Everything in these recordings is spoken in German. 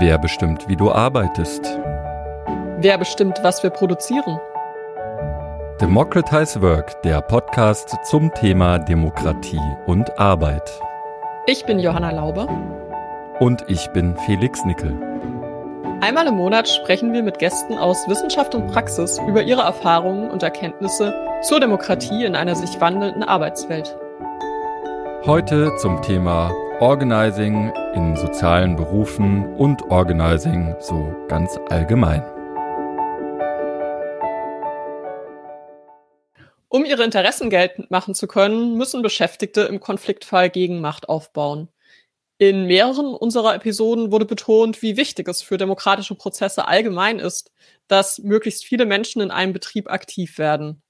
Wer bestimmt, wie du arbeitest? Wer bestimmt, was wir produzieren? Democratize Work, der Podcast zum Thema Demokratie und Arbeit. Ich bin Johanna Laube. Und ich bin Felix Nickel. Einmal im Monat sprechen wir mit Gästen aus Wissenschaft und Praxis über ihre Erfahrungen und Erkenntnisse zur Demokratie in einer sich wandelnden Arbeitswelt. Heute zum Thema Organizing in sozialen Berufen und Organizing so ganz allgemein. Um ihre Interessen geltend machen zu können, müssen Beschäftigte im Konfliktfall Gegenmacht aufbauen. In mehreren unserer Episoden wurde betont, wie wichtig es für demokratische Prozesse allgemein ist, dass möglichst viele Menschen in einem Betrieb aktiv werden.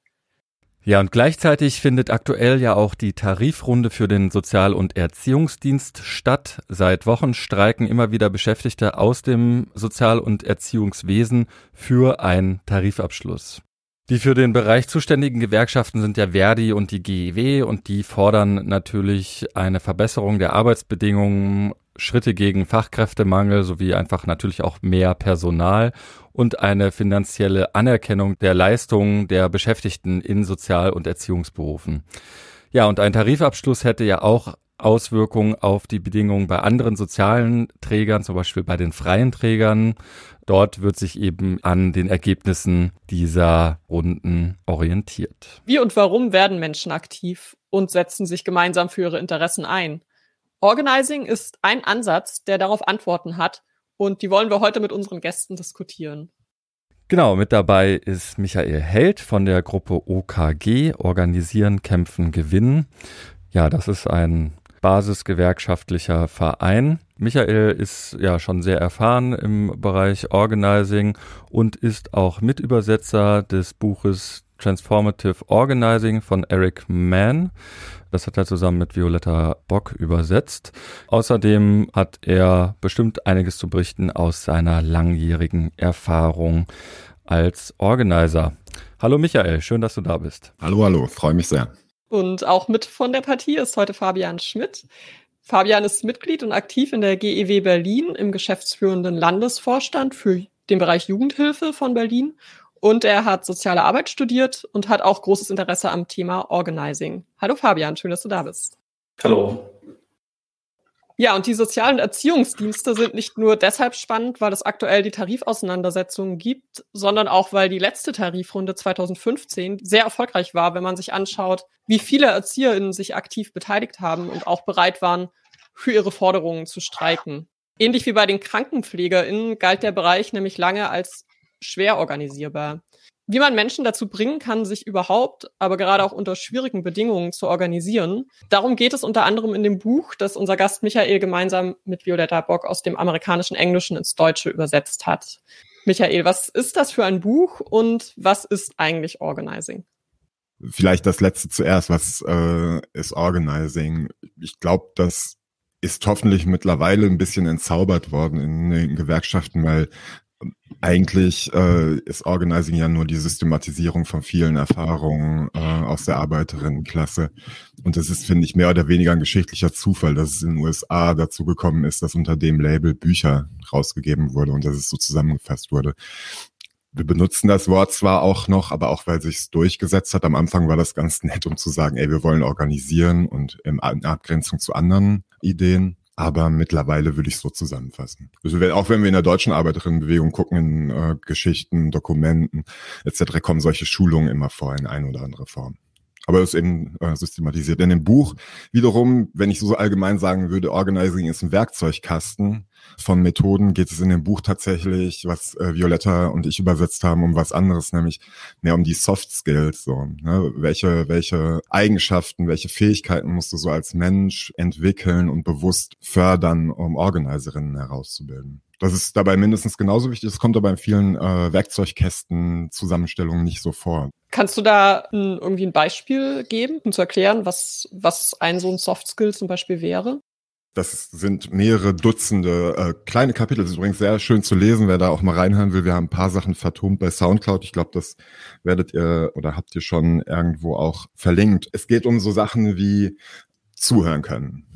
Ja, und gleichzeitig findet aktuell ja auch die Tarifrunde für den Sozial- und Erziehungsdienst statt. Seit Wochen streiken immer wieder Beschäftigte aus dem Sozial- und Erziehungswesen für einen Tarifabschluss. Die für den Bereich zuständigen Gewerkschaften sind ja Verdi und die GEW und die fordern natürlich eine Verbesserung der Arbeitsbedingungen, Schritte gegen Fachkräftemangel sowie einfach natürlich auch mehr Personal und eine finanzielle Anerkennung der Leistungen der Beschäftigten in Sozial- und Erziehungsberufen. Ja, und ein Tarifabschluss hätte ja auch Auswirkungen auf die Bedingungen bei anderen sozialen Trägern, zum Beispiel bei den freien Trägern. Dort wird sich eben an den Ergebnissen dieser Runden orientiert. Wie und warum werden Menschen aktiv und setzen sich gemeinsam für ihre Interessen ein? Organizing ist ein Ansatz, der darauf Antworten hat und die wollen wir heute mit unseren Gästen diskutieren. Genau, mit dabei ist Michael Held von der Gruppe OKG, Organisieren, Kämpfen, Gewinnen. Ja, das ist ein basisgewerkschaftlicher Verein. Michael ist ja schon sehr erfahren im Bereich Organizing und ist auch Mitübersetzer des Buches Transformative Organizing von Eric Mann. Das hat er zusammen mit Violetta Bock übersetzt. Außerdem hat er bestimmt einiges zu berichten aus seiner langjährigen Erfahrung als Organizer. Hallo Michael, schön, dass du da bist. Hallo, hallo, freue mich sehr. Und auch mit von der Partie ist heute Fabian Schmidt. Fabian ist Mitglied und aktiv in der GEW Berlin im geschäftsführenden Landesvorstand für den Bereich Jugendhilfe von Berlin. Und er hat soziale Arbeit studiert und hat auch großes Interesse am Thema Organizing. Hallo Fabian, schön, dass du da bist. Hallo. Ja, und die sozialen Erziehungsdienste sind nicht nur deshalb spannend, weil es aktuell die Tarifauseinandersetzungen gibt, sondern auch, weil die letzte Tarifrunde 2015 sehr erfolgreich war, wenn man sich anschaut, wie viele ErzieherInnen sich aktiv beteiligt haben und auch bereit waren, für ihre Forderungen zu streiken. Ähnlich wie bei den KrankenpflegerInnen galt der Bereich nämlich lange als schwer organisierbar wie man Menschen dazu bringen kann, sich überhaupt, aber gerade auch unter schwierigen Bedingungen zu organisieren. Darum geht es unter anderem in dem Buch, das unser Gast Michael gemeinsam mit Violetta Bock aus dem amerikanischen Englischen ins Deutsche übersetzt hat. Michael, was ist das für ein Buch und was ist eigentlich Organizing? Vielleicht das letzte zuerst, was äh, ist Organizing? Ich glaube, das ist hoffentlich mittlerweile ein bisschen entzaubert worden in den Gewerkschaften, weil eigentlich äh, ist Organizing ja nur die Systematisierung von vielen Erfahrungen äh, aus der Arbeiterinnenklasse. Und das ist, finde ich, mehr oder weniger ein geschichtlicher Zufall, dass es in den USA dazu gekommen ist, dass unter dem Label Bücher rausgegeben wurde und dass es so zusammengefasst wurde. Wir benutzen das Wort zwar auch noch, aber auch weil sich durchgesetzt hat. Am Anfang war das ganz nett, um zu sagen, ey, wir wollen organisieren und in Abgrenzung zu anderen Ideen. Aber mittlerweile würde ich es so zusammenfassen. Also auch wenn wir in der deutschen Arbeiterinnenbewegung gucken, in äh, Geschichten, Dokumenten etc., kommen solche Schulungen immer vor in ein oder andere Form aber es ist eben äh, systematisiert. In dem Buch wiederum, wenn ich so allgemein sagen würde, Organizing ist ein Werkzeugkasten von Methoden, geht es in dem Buch tatsächlich, was äh, Violetta und ich übersetzt haben, um was anderes, nämlich mehr um die Soft Skills. So, ne? welche, welche Eigenschaften, welche Fähigkeiten musst du so als Mensch entwickeln und bewusst fördern, um Organizerinnen herauszubilden. Das ist dabei mindestens genauso wichtig. Das kommt aber in vielen äh, Werkzeugkästen Zusammenstellungen nicht so vor. Kannst du da ein, irgendwie ein Beispiel geben, um zu erklären, was, was ein so ein Soft Skill zum Beispiel wäre? Das sind mehrere Dutzende äh, kleine Kapitel. Das ist übrigens sehr schön zu lesen, wer da auch mal reinhören will. Wir haben ein paar Sachen vertont bei Soundcloud. Ich glaube, das werdet ihr oder habt ihr schon irgendwo auch verlinkt. Es geht um so Sachen wie zuhören können.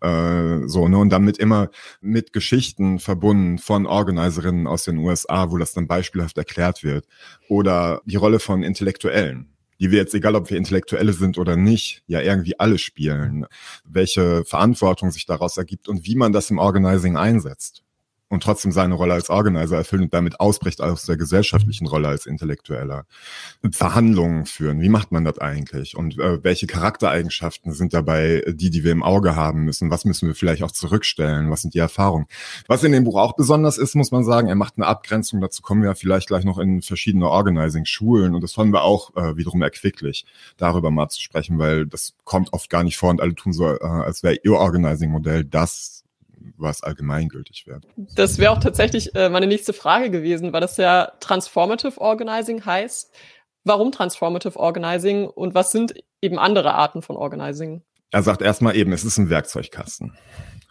Äh, so, ne, und damit immer mit Geschichten verbunden von Organizerinnen aus den USA, wo das dann beispielhaft erklärt wird. Oder die Rolle von Intellektuellen die wir jetzt, egal ob wir Intellektuelle sind oder nicht, ja irgendwie alle spielen, welche Verantwortung sich daraus ergibt und wie man das im Organizing einsetzt und trotzdem seine Rolle als Organizer erfüllen und damit ausbricht aus der gesellschaftlichen Rolle als Intellektueller. Verhandlungen führen, wie macht man das eigentlich? Und äh, welche Charaktereigenschaften sind dabei die, die wir im Auge haben müssen? Was müssen wir vielleicht auch zurückstellen? Was sind die Erfahrungen? Was in dem Buch auch besonders ist, muss man sagen, er macht eine Abgrenzung, dazu kommen wir vielleicht gleich noch in verschiedene Organizing-Schulen und das fanden wir auch äh, wiederum erquicklich, darüber mal zu sprechen, weil das kommt oft gar nicht vor und alle tun so, äh, als wäre ihr Organizing-Modell das was allgemeingültig wird. Das wäre auch tatsächlich äh, meine nächste Frage gewesen, weil das ja Transformative Organizing heißt. Warum Transformative Organizing und was sind eben andere Arten von Organizing? Er sagt erstmal eben, es ist ein Werkzeugkasten.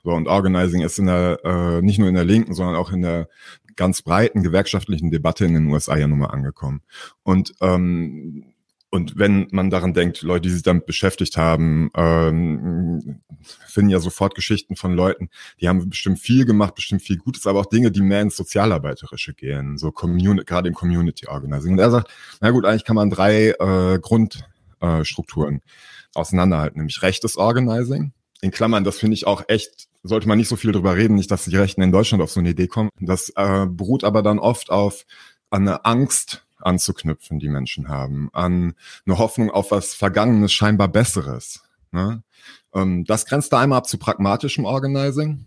So, und Organizing ist in der, äh, nicht nur in der linken, sondern auch in der ganz breiten gewerkschaftlichen Debatte in den USA ja nun mal angekommen. Und ähm, und wenn man daran denkt, Leute, die sich damit beschäftigt haben, ähm, finden ja sofort Geschichten von Leuten, die haben bestimmt viel gemacht, bestimmt viel Gutes, aber auch Dinge, die mehr ins Sozialarbeiterische gehen, so Community, gerade im Community Organizing. Und er sagt, na gut, eigentlich kann man drei äh, Grundstrukturen äh, auseinanderhalten, nämlich rechtes Organizing. In Klammern, das finde ich auch echt, sollte man nicht so viel drüber reden, nicht, dass die Rechten in Deutschland auf so eine Idee kommen. Das äh, beruht aber dann oft auf eine Angst anzuknüpfen, die Menschen haben, an eine Hoffnung auf was Vergangenes, scheinbar Besseres. Ne? Ähm, das grenzt da einmal ab zu pragmatischem Organizing,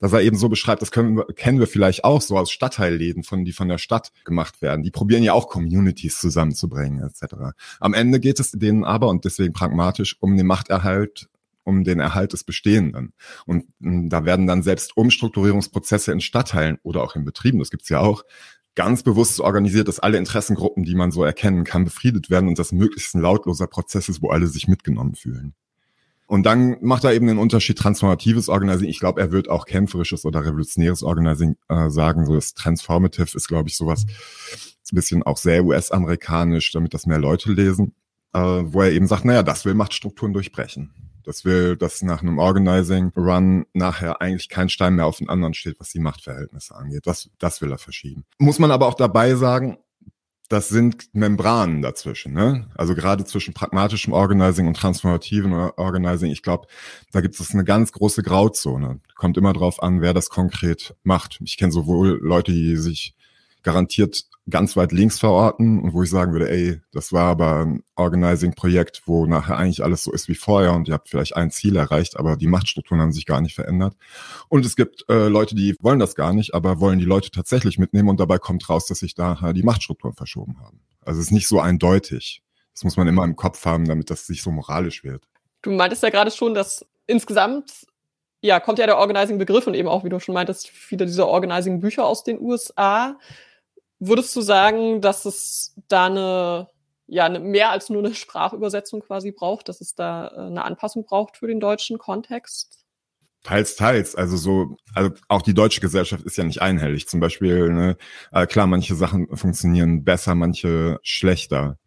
dass er eben so beschreibt, das können kennen wir vielleicht auch so aus Stadtteilläden, von, die von der Stadt gemacht werden. Die probieren ja auch Communities zusammenzubringen, etc. Am Ende geht es denen aber, und deswegen pragmatisch, um den Machterhalt um den Erhalt des Bestehenden. Und hm, da werden dann selbst Umstrukturierungsprozesse in Stadtteilen oder auch in Betrieben, das gibt's ja auch, ganz bewusst organisiert, dass alle Interessengruppen, die man so erkennen kann, befriedet werden und das möglichst ein lautloser Prozess ist, wo alle sich mitgenommen fühlen. Und dann macht er eben den Unterschied transformatives Organizing. Ich glaube, er wird auch kämpferisches oder revolutionäres Organizing äh, sagen. So das Transformative ist, glaube ich, sowas ein bisschen auch sehr US-amerikanisch, damit das mehr Leute lesen, äh, wo er eben sagt, naja, das will Machtstrukturen durchbrechen. Das will, dass nach einem Organizing Run nachher eigentlich kein Stein mehr auf den anderen steht, was die Machtverhältnisse angeht. Das, das will er verschieben. Muss man aber auch dabei sagen, das sind Membranen dazwischen. Ne? Also gerade zwischen pragmatischem Organizing und transformativen Organizing, ich glaube, da gibt es eine ganz große Grauzone. Kommt immer drauf an, wer das konkret macht. Ich kenne sowohl Leute, die sich garantiert ganz weit links verorten und wo ich sagen würde, ey, das war aber ein Organizing-Projekt, wo nachher eigentlich alles so ist wie vorher und ihr habt vielleicht ein Ziel erreicht, aber die Machtstrukturen haben sich gar nicht verändert. Und es gibt äh, Leute, die wollen das gar nicht, aber wollen die Leute tatsächlich mitnehmen und dabei kommt raus, dass sich da die Machtstrukturen verschoben haben. Also es ist nicht so eindeutig. Das muss man immer im Kopf haben, damit das nicht so moralisch wird. Du meintest ja gerade schon, dass insgesamt ja, kommt ja der Organizing-Begriff und eben auch, wie du schon meintest, viele dieser Organizing-Bücher aus den USA. Würdest du sagen, dass es da eine, ja, eine, mehr als nur eine Sprachübersetzung quasi braucht, dass es da äh, eine Anpassung braucht für den deutschen Kontext? Teils, teils. Also so, also auch die deutsche Gesellschaft ist ja nicht einhellig. Zum Beispiel, ne, äh, klar, manche Sachen funktionieren besser, manche schlechter.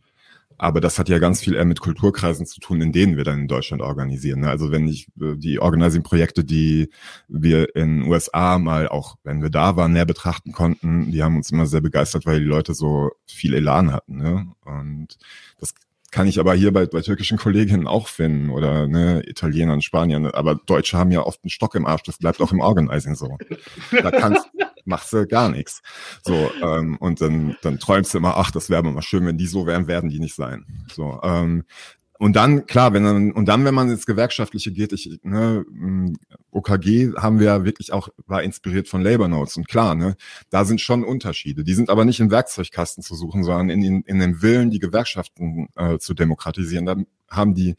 Aber das hat ja ganz viel eher mit Kulturkreisen zu tun, in denen wir dann in Deutschland organisieren. Ne? Also wenn ich äh, die Organizing-Projekte, die wir in USA mal auch, wenn wir da waren, näher betrachten konnten, die haben uns immer sehr begeistert, weil die Leute so viel Elan hatten. Ne? Und das kann ich aber hier bei, bei türkischen Kolleginnen auch finden oder ne, Italienern, Spaniern. Aber Deutsche haben ja oft einen Stock im Arsch. Das bleibt auch im Organizing so. Da kannst, machst du gar nichts. So ähm, und dann dann träumst du immer, ach, das wäre mal schön, wenn die so wären, werden die nicht sein. So ähm, und dann, klar, wenn dann, und dann, wenn man ins Gewerkschaftliche geht, ich, ne, OKG haben wir ja wirklich auch, war inspiriert von Labor Notes. Und klar, ne, da sind schon Unterschiede. Die sind aber nicht im Werkzeugkasten zu suchen, sondern in, in, in dem Willen, die Gewerkschaften äh, zu demokratisieren. Da haben die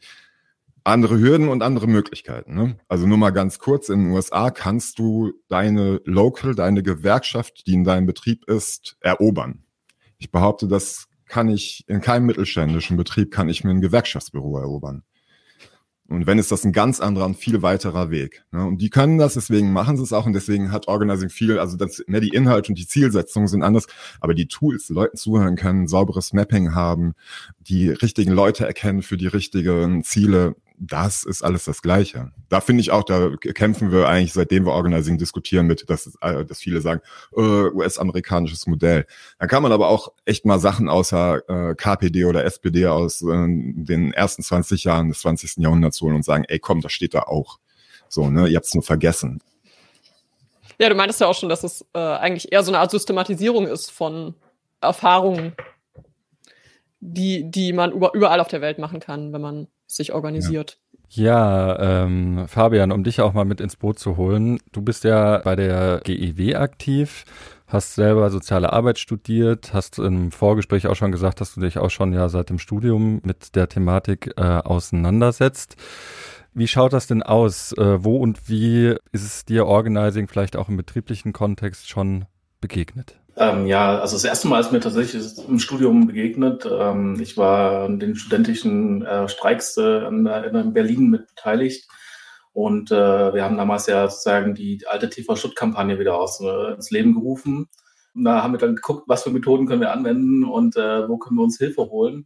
andere Hürden und andere Möglichkeiten. Ne? Also nur mal ganz kurz, in den USA kannst du deine Local, deine Gewerkschaft, die in deinem Betrieb ist, erobern. Ich behaupte, das kann ich in keinem mittelständischen Betrieb kann ich mir ein Gewerkschaftsbüro erobern. Und wenn ist das ein ganz anderer und viel weiterer Weg. Ne? Und die können das, deswegen machen sie es auch und deswegen hat Organizing viel, also das, mehr die Inhalte und die Zielsetzungen sind anders, aber die Tools, Leuten zuhören können, sauberes Mapping haben, die richtigen Leute erkennen für die richtigen Ziele, das ist alles das Gleiche. Da finde ich auch, da kämpfen wir eigentlich, seitdem wir Organizing diskutieren mit, dass, äh, dass viele sagen, äh, US-amerikanisches Modell. Da kann man aber auch echt mal Sachen außer äh, KPD oder SPD aus äh, den ersten 20 Jahren des 20. Jahrhunderts holen und sagen, ey komm, das steht da auch. So, ne, ihr habt es nur vergessen. Ja, du meintest ja auch schon, dass es äh, eigentlich eher so eine Art Systematisierung ist von Erfahrungen, die, die man über, überall auf der Welt machen kann, wenn man sich organisiert. Ja, ähm, Fabian, um dich auch mal mit ins Boot zu holen. Du bist ja bei der GEW aktiv, hast selber soziale Arbeit studiert, hast im Vorgespräch auch schon gesagt, dass du dich auch schon ja seit dem Studium mit der Thematik äh, auseinandersetzt. Wie schaut das denn aus? Äh, wo und wie ist es dir Organizing vielleicht auch im betrieblichen Kontext schon begegnet? Ähm, ja, also das erste Mal ist mir tatsächlich im Studium begegnet. Ähm, ich war an den studentischen äh, Streiks äh, in, in, Berlin mit beteiligt. Und äh, wir haben damals ja sozusagen die alte TV-Schutt-Kampagne wieder aus, äh, ins Leben gerufen. Und da haben wir dann geguckt, was für Methoden können wir anwenden und äh, wo können wir uns Hilfe holen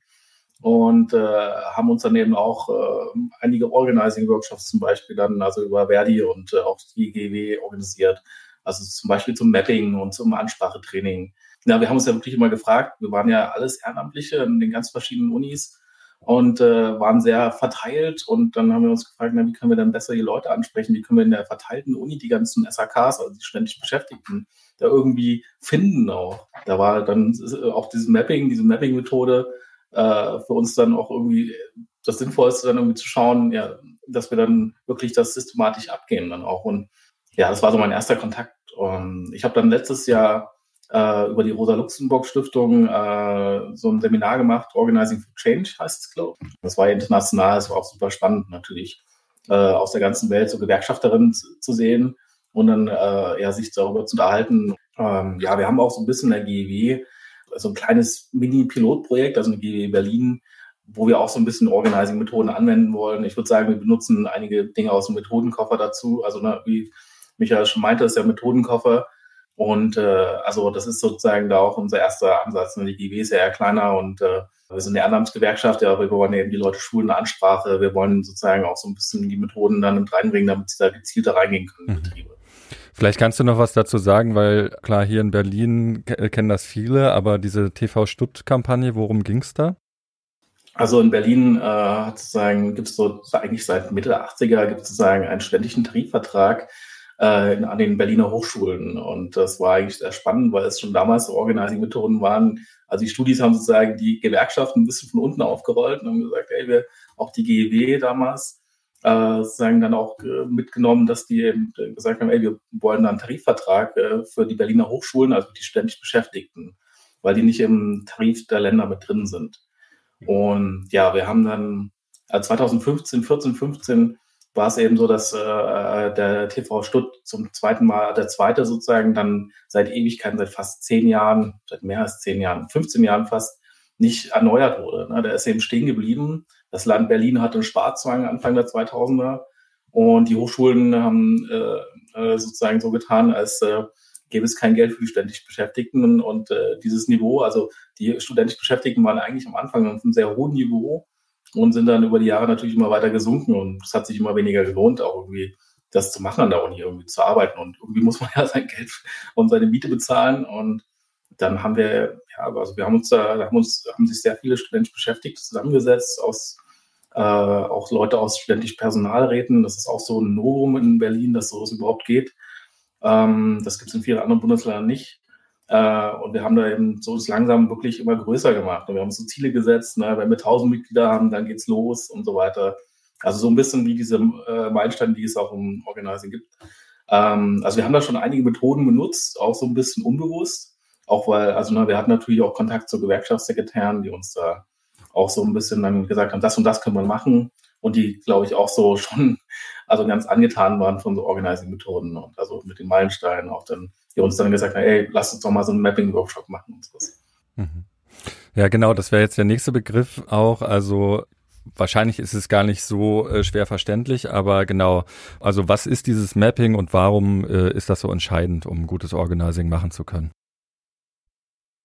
und äh, haben uns dann eben auch äh, einige Organizing-Workshops zum Beispiel dann, also über Verdi und äh, auch die GW organisiert. Also zum Beispiel zum Mapping und zum Ansprachetraining. Ja, wir haben uns ja wirklich immer gefragt, wir waren ja alles Ehrenamtliche in den ganz verschiedenen Unis und äh, waren sehr verteilt und dann haben wir uns gefragt, na, wie können wir denn besser die Leute ansprechen, wie können wir in der verteilten Uni die ganzen SAKs, also die ständig Beschäftigten, da irgendwie finden auch. Da war dann auch dieses Mapping, diese Mapping-Methode äh, für uns dann auch irgendwie das Sinnvollste, dann irgendwie zu schauen, ja, dass wir dann wirklich das systematisch abgehen dann auch. Und ja, das war so mein erster Kontakt. Und ich habe dann letztes Jahr äh, über die Rosa-Luxemburg-Stiftung äh, so ein Seminar gemacht, Organizing for Change heißt es, glaube ich. Das war international, das war auch super spannend natürlich, äh, aus der ganzen Welt so Gewerkschafterinnen zu, zu sehen und dann äh, ja, sich darüber zu unterhalten. Ähm, ja, wir haben auch so ein bisschen der GEW so ein kleines Mini-Pilotprojekt, also eine GW Berlin, wo wir auch so ein bisschen Organizing-Methoden anwenden wollen. Ich würde sagen, wir benutzen einige Dinge aus dem Methodenkoffer dazu. Also ne, wie Michael schon meinte, ist der Methodenkoffer. Und äh, also das ist sozusagen da auch unser erster Ansatz. Ne? Die GW ist ja eher kleiner und äh, wir sind eine Ehrenamtsgewerkschaft, ja, aber wir wollen eben die Leute schulen, eine Ansprache. Wir wollen sozusagen auch so ein bisschen die Methoden dann mit reinbringen, damit sie da gezielter reingehen können in mhm. Betriebe. Vielleicht kannst du noch was dazu sagen, weil klar, hier in Berlin kennen das viele, aber diese TV-Stutt-Kampagne, worum ging es da? Also in Berlin äh, gibt es so eigentlich seit Mitte der 80er gibt es sozusagen einen ständigen Tarifvertrag äh, an den Berliner Hochschulen. Und das war eigentlich sehr spannend, weil es schon damals so Organizing-Methoden waren. Also die Studis haben sozusagen die Gewerkschaften ein bisschen von unten aufgerollt und haben gesagt, ey, wir, auch die GEW damals, äh, sozusagen dann auch äh, mitgenommen, dass die eben gesagt haben, ey, wir wollen einen Tarifvertrag äh, für die Berliner Hochschulen, also die ständig Beschäftigten, weil die nicht im Tarif der Länder mit drin sind. Und ja, wir haben dann äh, 2015, 14, 15 war es eben so, dass äh, der TV Stutt zum zweiten Mal, der zweite sozusagen dann seit Ewigkeiten, seit fast zehn Jahren, seit mehr als zehn Jahren, 15 Jahren fast, nicht erneuert wurde. Ne? Der ist eben stehen geblieben. Das Land Berlin hatte einen Sparzwang Anfang der 2000er und die Hochschulen haben äh, äh, sozusagen so getan, als äh, gäbe es kein Geld für die ständig Beschäftigten und, und äh, dieses Niveau, also die studentisch Beschäftigten waren eigentlich am Anfang auf einem sehr hohen Niveau und sind dann über die Jahre natürlich immer weiter gesunken und es hat sich immer weniger gelohnt, auch irgendwie das zu machen an der Uni, irgendwie zu arbeiten und irgendwie muss man ja sein Geld und seine Miete bezahlen und dann haben wir, ja, also wir haben uns da, haben uns, haben sich sehr viele studentisch beschäftigt, zusammengesetzt aus äh, auch Leute aus studentischen Personalräten. Das ist auch so ein Novum in Berlin, dass sowas überhaupt geht. Ähm, das gibt es in vielen anderen Bundesländern nicht. Äh, und wir haben da eben so langsam wirklich immer größer gemacht. Und wir haben so Ziele gesetzt, ne? wenn wir 1000 Mitglieder haben, dann geht's los und so weiter. Also so ein bisschen wie diese äh, Meilensteine, die es auch im Organizing gibt. Ähm, also wir haben da schon einige Methoden benutzt, auch so ein bisschen unbewusst. Auch weil, also ne, wir hatten natürlich auch Kontakt zu Gewerkschaftssekretären, die uns da auch so ein bisschen dann gesagt haben, das und das können wir machen. Und die, glaube ich, auch so schon, also ganz angetan waren von so Organizing-Methoden und also mit den Meilensteinen auch dann, die uns dann gesagt haben, ey, lass uns doch mal so einen Mapping-Workshop machen und sowas. Mhm. Ja, genau, das wäre jetzt der nächste Begriff auch. Also wahrscheinlich ist es gar nicht so äh, schwer verständlich, aber genau, also was ist dieses Mapping und warum äh, ist das so entscheidend, um gutes Organizing machen zu können?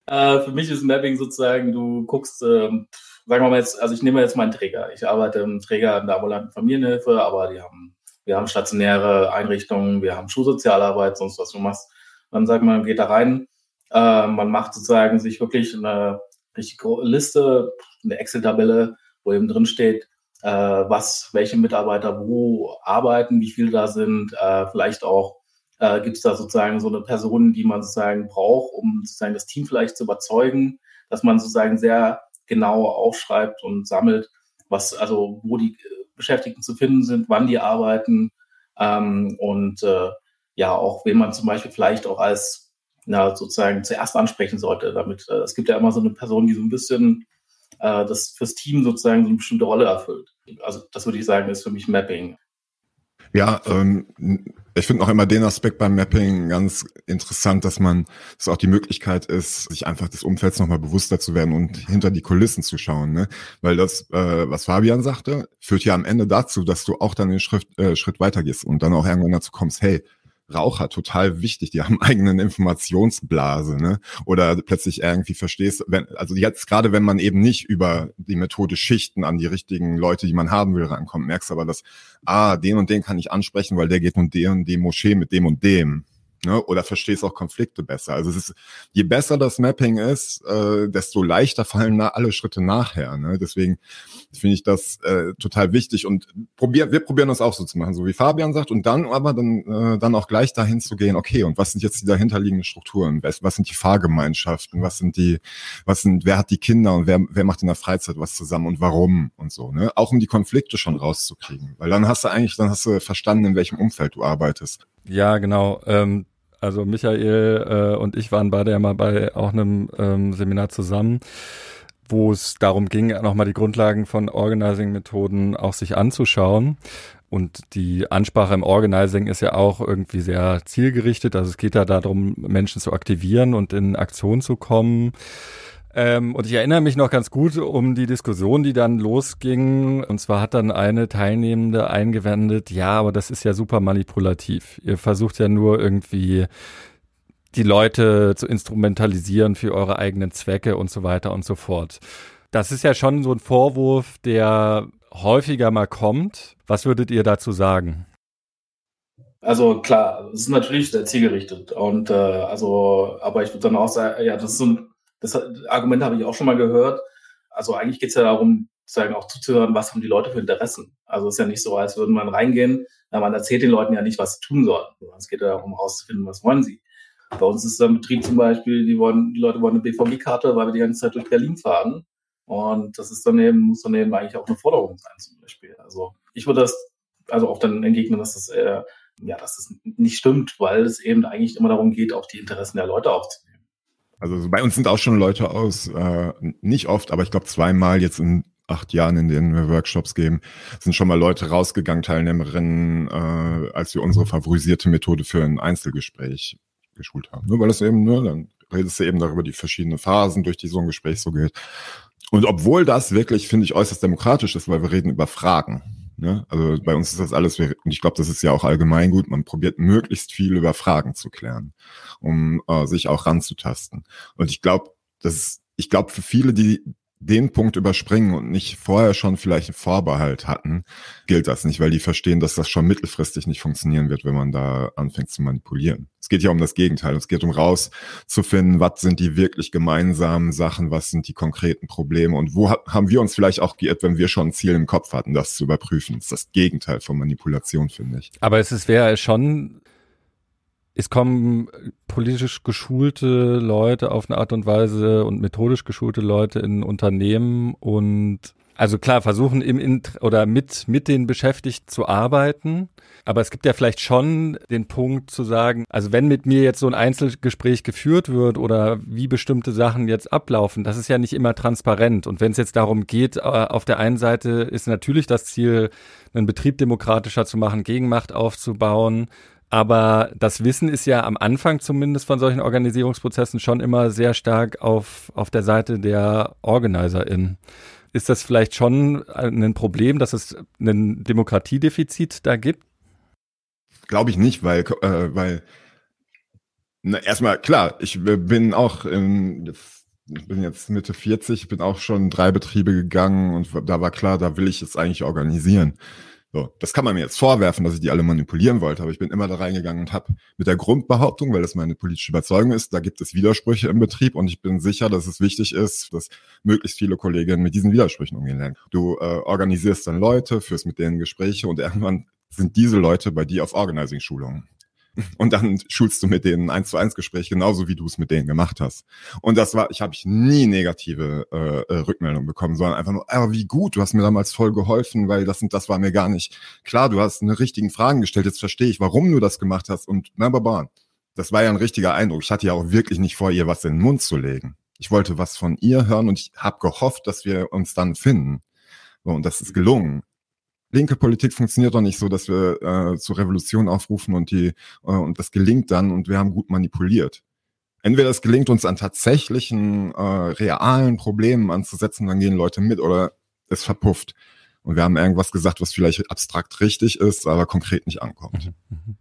Äh, für mich ist Mapping sozusagen, du guckst, ähm, sagen wir mal jetzt, also ich nehme jetzt meinen Träger. Ich arbeite im Träger in der ambulanten Familienhilfe, aber die haben, wir haben stationäre Einrichtungen, wir haben Schulsozialarbeit, sonst was du machst. Dann sagt man, geht da rein, äh, man macht sozusagen sich wirklich eine richtige Liste, eine Excel-Tabelle, wo eben drin steht, äh, was, welche Mitarbeiter wo arbeiten, wie viele da sind, äh, vielleicht auch äh, gibt es da sozusagen so eine Person, die man sozusagen braucht, um sozusagen das Team vielleicht zu überzeugen, dass man sozusagen sehr genau aufschreibt und sammelt, was, also wo die Beschäftigten zu finden sind, wann die arbeiten ähm, und äh, ja, auch wen man zum Beispiel vielleicht auch als na, sozusagen zuerst ansprechen sollte. Damit äh, es gibt ja immer so eine Person, die so ein bisschen äh, das fürs Team sozusagen so eine bestimmte Rolle erfüllt. Also das würde ich sagen, ist für mich Mapping. Ja, ähm, ich finde auch immer den Aspekt beim Mapping ganz interessant, dass man, dass auch die Möglichkeit ist, sich einfach des Umfelds nochmal bewusster zu werden und hinter die Kulissen zu schauen. Ne? Weil das, äh, was Fabian sagte, führt ja am Ende dazu, dass du auch dann den Schritt, äh, Schritt weitergehst und dann auch irgendwann dazu kommst, hey, Raucher total wichtig, die haben eigenen Informationsblase, ne? Oder plötzlich irgendwie verstehst, wenn, also jetzt gerade wenn man eben nicht über die Methode Schichten an die richtigen Leute, die man haben will, rankommt, merkst aber, dass, ah, den und den kann ich ansprechen, weil der geht und der und die Moschee mit dem und dem ne? oder verstehst auch Konflikte besser. Also es ist, je besser das Mapping ist, äh, desto leichter fallen da alle Schritte nachher. Ne? Deswegen finde ich das äh, total wichtig und probier, wir probieren das auch so zu machen, so wie Fabian sagt, und dann aber dann, äh, dann auch gleich dahin zu gehen, okay, und was sind jetzt die dahinterliegenden Strukturen? Was, was sind die Fahrgemeinschaften? Was sind die, was sind, wer hat die Kinder und wer, wer macht in der Freizeit was zusammen und warum und so, ne? Auch um die Konflikte schon rauszukriegen. Weil dann hast du eigentlich, dann hast du verstanden, in welchem Umfeld du arbeitest. Ja, genau. Ähm, also Michael äh, und ich waren beide ja mal bei auch einem ähm, Seminar zusammen, wo es darum ging, nochmal die Grundlagen von Organizing-Methoden auch sich anzuschauen. Und die Ansprache im Organizing ist ja auch irgendwie sehr zielgerichtet. Also es geht da darum, Menschen zu aktivieren und in Aktion zu kommen. Ähm, und ich erinnere mich noch ganz gut um die Diskussion, die dann losging. Und zwar hat dann eine Teilnehmende eingewendet, ja, aber das ist ja super manipulativ. Ihr versucht ja nur irgendwie die Leute zu instrumentalisieren für eure eigenen Zwecke und so weiter und so fort. Das ist ja schon so ein Vorwurf, der häufiger mal kommt. Was würdet ihr dazu sagen? Also klar, es ist natürlich sehr zielgerichtet und äh, also, aber ich würde dann auch sagen, ja, das ist so ein das Argument habe ich auch schon mal gehört. Also eigentlich geht es ja darum, sozusagen auch zuzuhören, was haben die Leute für Interessen. Also es ist ja nicht so, als würde man reingehen, na, man erzählt den Leuten ja nicht, was sie tun sollen. Es geht ja darum, herauszufinden, was wollen sie. Bei uns ist es ein Betrieb zum Beispiel, die wollen, die Leute wollen eine BVG-Karte, weil wir die ganze Zeit durch Berlin fahren. Und das ist dann eben, muss dann eben eigentlich auch eine Forderung sein, zum Beispiel. Also ich würde das also auch dann entgegnen, dass das, äh, ja, dass das nicht stimmt, weil es eben eigentlich immer darum geht, auch die Interessen der Leute aufzunehmen. Also bei uns sind auch schon Leute aus, äh, nicht oft, aber ich glaube zweimal jetzt in acht Jahren, in denen wir Workshops geben, sind schon mal Leute rausgegangen, Teilnehmerinnen, äh, als wir unsere favorisierte Methode für ein Einzelgespräch geschult haben. Nur weil es eben, nur, dann redest du eben darüber die verschiedenen Phasen, durch die so ein Gespräch so geht. Und obwohl das wirklich, finde ich, äußerst demokratisch ist, weil wir reden über Fragen. Ne? Also bei uns ist das alles, und ich glaube, das ist ja auch allgemein gut, man probiert möglichst viel über Fragen zu klären, um äh, sich auch ranzutasten. Und ich glaube, das ich glaube, für viele, die den Punkt überspringen und nicht vorher schon vielleicht einen Vorbehalt hatten, gilt das nicht, weil die verstehen, dass das schon mittelfristig nicht funktionieren wird, wenn man da anfängt zu manipulieren. Es geht ja um das Gegenteil. Es geht um rauszufinden, was sind die wirklich gemeinsamen Sachen, was sind die konkreten Probleme und wo haben wir uns vielleicht auch geirrt, wenn wir schon ein Ziel im Kopf hatten, das zu überprüfen. Das ist das Gegenteil von Manipulation, finde ich. Aber es wäre schon es kommen politisch geschulte Leute auf eine Art und Weise und methodisch geschulte Leute in Unternehmen und also klar, versuchen im Int oder mit, mit den Beschäftigten zu arbeiten. Aber es gibt ja vielleicht schon den Punkt zu sagen, also wenn mit mir jetzt so ein Einzelgespräch geführt wird oder wie bestimmte Sachen jetzt ablaufen, das ist ja nicht immer transparent. Und wenn es jetzt darum geht, äh, auf der einen Seite ist natürlich das Ziel, einen Betrieb demokratischer zu machen, Gegenmacht aufzubauen. Aber das Wissen ist ja am Anfang zumindest von solchen Organisierungsprozessen schon immer sehr stark auf, auf der Seite der OrganizerInnen. Ist das vielleicht schon ein Problem, dass es ein Demokratiedefizit da gibt? Glaube ich nicht, weil, äh, weil na, erstmal klar, ich bin auch, ähm, ich bin jetzt Mitte 40, bin auch schon in drei Betriebe gegangen und da war klar, da will ich es eigentlich organisieren. So, das kann man mir jetzt vorwerfen, dass ich die alle manipulieren wollte, aber ich bin immer da reingegangen und habe mit der Grundbehauptung, weil das meine politische Überzeugung ist, da gibt es Widersprüche im Betrieb und ich bin sicher, dass es wichtig ist, dass möglichst viele Kolleginnen mit diesen Widersprüchen umgehen lernen. Du äh, organisierst dann Leute, führst mit denen Gespräche und irgendwann sind diese Leute bei dir auf Organizing-Schulungen und dann schulst du mit denen eins zu eins Gespräch genauso wie du es mit denen gemacht hast. Und das war, ich habe ich nie negative äh, äh, Rückmeldungen bekommen, sondern einfach nur, aber wie gut, du hast mir damals voll geholfen, weil das und das war mir gar nicht klar. Du hast eine richtigen Fragen gestellt. Jetzt verstehe ich, warum du das gemacht hast und na, baba. Das war ja ein richtiger Eindruck. Ich hatte ja auch wirklich nicht vor, ihr was in den Mund zu legen. Ich wollte was von ihr hören und ich habe gehofft, dass wir uns dann finden. So, und das ist gelungen linke Politik funktioniert doch nicht so, dass wir äh, zur Revolution aufrufen und die äh, und das gelingt dann und wir haben gut manipuliert. Entweder es gelingt uns an tatsächlichen äh, realen Problemen anzusetzen, dann gehen Leute mit oder es verpufft. Und wir haben irgendwas gesagt, was vielleicht abstrakt richtig ist, aber konkret nicht ankommt. Mhm, mhm.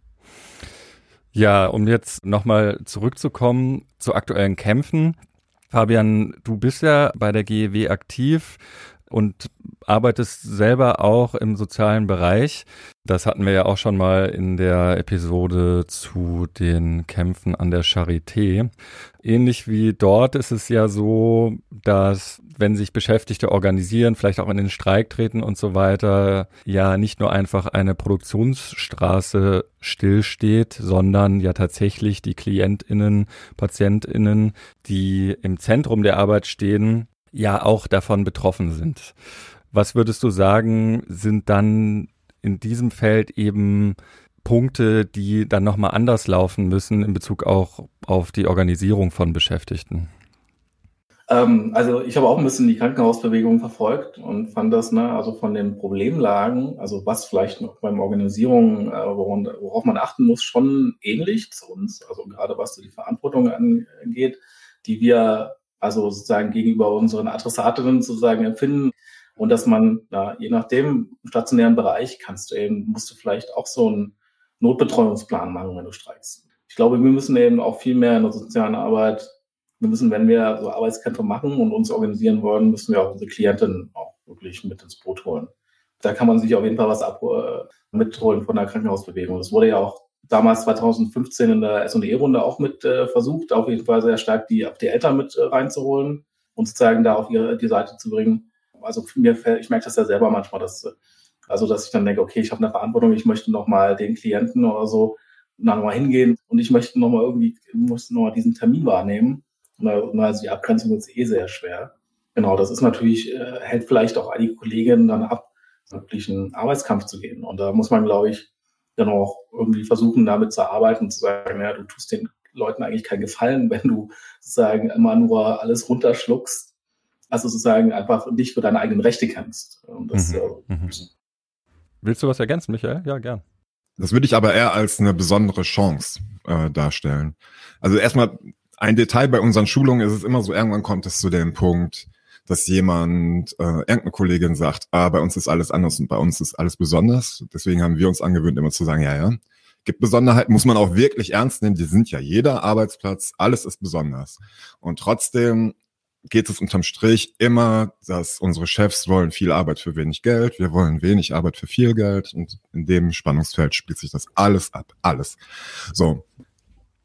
Ja, um jetzt nochmal zurückzukommen zu aktuellen Kämpfen. Fabian, du bist ja bei der GEW aktiv und arbeitest selber auch im sozialen Bereich. Das hatten wir ja auch schon mal in der Episode zu den Kämpfen an der Charité. Ähnlich wie dort ist es ja so, dass wenn sich Beschäftigte organisieren, vielleicht auch in den Streik treten und so weiter, ja nicht nur einfach eine Produktionsstraße stillsteht, sondern ja tatsächlich die Klientinnen, Patientinnen, die im Zentrum der Arbeit stehen, ja auch davon betroffen sind. Was würdest du sagen, sind dann in diesem Feld eben Punkte, die dann nochmal anders laufen müssen in Bezug auch auf die Organisierung von Beschäftigten? Ähm, also ich habe auch ein bisschen die Krankenhausbewegung verfolgt und fand das, ne, also von den Problemlagen, also was vielleicht noch beim Organisierung, äh, worauf, man achten muss, schon ähnlich zu uns. Also gerade was so die Verantwortung angeht, die wir also sozusagen gegenüber unseren Adressatinnen sozusagen empfinden. Und dass man, ja, je nachdem, im stationären Bereich kannst du eben, musst du vielleicht auch so einen Notbetreuungsplan machen, wenn du streikst. Ich glaube, wir müssen eben auch viel mehr in der sozialen Arbeit, wir müssen, wenn wir so Arbeitskämpfe machen und uns organisieren wollen, müssen wir auch unsere Klientinnen auch wirklich mit ins Boot holen. Da kann man sich auf jeden Fall was ab, äh, mitholen von der Krankenhausbewegung. Das wurde ja auch damals 2015 in der S&E-Runde auch mit äh, versucht, auf jeden Fall sehr stark die, die Eltern mit äh, reinzuholen und sozusagen da auf ihre, die Seite zu bringen. Also mir fällt, ich merke das ja selber manchmal, dass, also dass ich dann denke, okay, ich habe eine Verantwortung, ich möchte nochmal den Klienten oder so nochmal hingehen und ich möchte nochmal irgendwie, muss nochmal diesen Termin wahrnehmen. Und, also die Abgrenzung ist eh sehr schwer. Genau, das ist natürlich, äh, hält vielleicht auch einige Kolleginnen dann ab, wirklich einen Arbeitskampf zu gehen. Und da muss man, glaube ich, dann auch irgendwie versuchen, damit zu arbeiten und zu sagen, ja, du tust den Leuten eigentlich keinen Gefallen, wenn du sozusagen immer nur alles runterschluckst. Also sozusagen einfach nicht für deine eigenen Rechte kämpfst. Das, mhm. Äh, mhm. Willst du was ergänzen, Michael? Ja, gern. Das würde ich aber eher als eine besondere Chance äh, darstellen. Also erstmal ein Detail bei unseren Schulungen ist es immer so, irgendwann kommt es zu dem Punkt, dass jemand, äh, irgendeine Kollegin sagt, ah, bei uns ist alles anders und bei uns ist alles besonders. Deswegen haben wir uns angewöhnt, immer zu sagen, ja, ja. Gibt Besonderheiten, muss man auch wirklich ernst nehmen. Die sind ja jeder Arbeitsplatz, alles ist besonders. Und trotzdem geht es unterm Strich immer, dass unsere Chefs wollen viel Arbeit für wenig Geld, wir wollen wenig Arbeit für viel Geld und in dem Spannungsfeld spielt sich das alles ab, alles. So,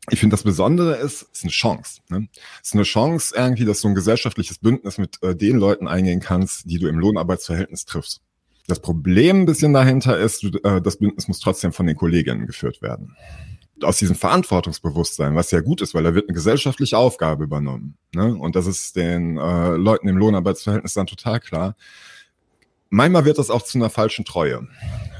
ich finde, das Besondere ist, ist eine Chance. Ne? Es ist eine Chance irgendwie, dass du ein gesellschaftliches Bündnis mit äh, den Leuten eingehen kannst, die du im Lohnarbeitsverhältnis triffst. Das Problem ein bisschen dahinter ist, du, äh, das Bündnis muss trotzdem von den Kolleginnen geführt werden. Aus diesem Verantwortungsbewusstsein, was ja gut ist, weil da wird eine gesellschaftliche Aufgabe übernommen. Ne? Und das ist den äh, Leuten im Lohnarbeitsverhältnis dann total klar. Manchmal wird das auch zu einer falschen Treue